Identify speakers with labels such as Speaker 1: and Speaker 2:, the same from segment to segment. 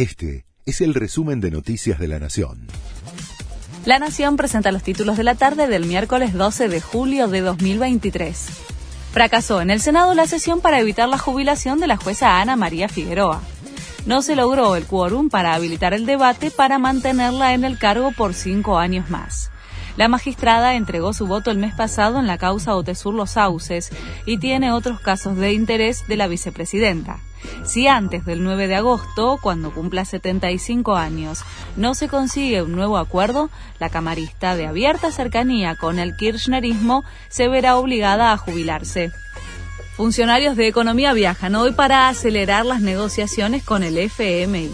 Speaker 1: Este es el resumen de Noticias de la Nación.
Speaker 2: La Nación presenta los títulos de la tarde del miércoles 12 de julio de 2023. Fracasó en el Senado la sesión para evitar la jubilación de la jueza Ana María Figueroa. No se logró el quórum para habilitar el debate para mantenerla en el cargo por cinco años más. La magistrada entregó su voto el mes pasado en la causa Otesur Los Sauces y tiene otros casos de interés de la vicepresidenta. Si antes del 9 de agosto, cuando cumpla 75 años, no se consigue un nuevo acuerdo, la camarista de abierta cercanía con el kirchnerismo se verá obligada a jubilarse. Funcionarios de economía viajan hoy para acelerar las negociaciones con el FMI.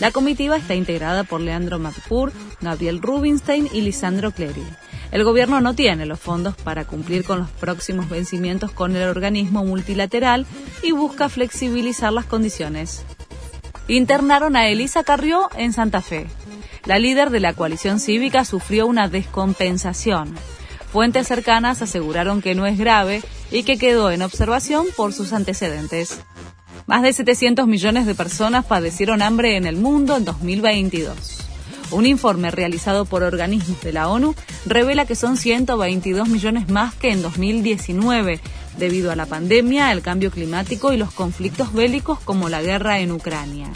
Speaker 2: La comitiva está integrada por Leandro Matpur, Gabriel Rubinstein y Lisandro Clery. El gobierno no tiene los fondos para cumplir con los próximos vencimientos con el organismo multilateral y busca flexibilizar las condiciones. Internaron a Elisa Carrió en Santa Fe. La líder de la coalición cívica sufrió una descompensación. Fuentes cercanas aseguraron que no es grave y que quedó en observación por sus antecedentes. Más de 700 millones de personas padecieron hambre en el mundo en 2022. Un informe realizado por organismos de la ONU revela que son 122 millones más que en 2019, debido a la pandemia, el cambio climático y los conflictos bélicos como la guerra en Ucrania.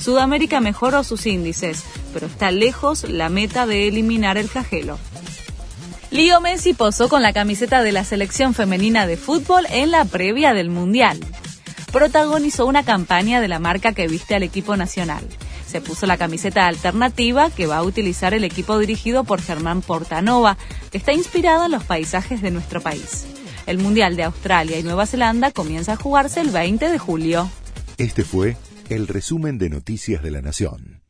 Speaker 2: Sudamérica mejoró sus índices, pero está lejos la meta de eliminar el flagelo. Lío Messi posó con la camiseta de la selección femenina de fútbol en la previa del Mundial. Protagonizó una campaña de la marca que viste al equipo nacional se puso la camiseta alternativa que va a utilizar el equipo dirigido por Germán Portanova, que está inspirado en los paisajes de nuestro país. El Mundial de Australia y Nueva Zelanda comienza a jugarse el 20 de julio.
Speaker 1: Este fue el resumen de Noticias de la Nación.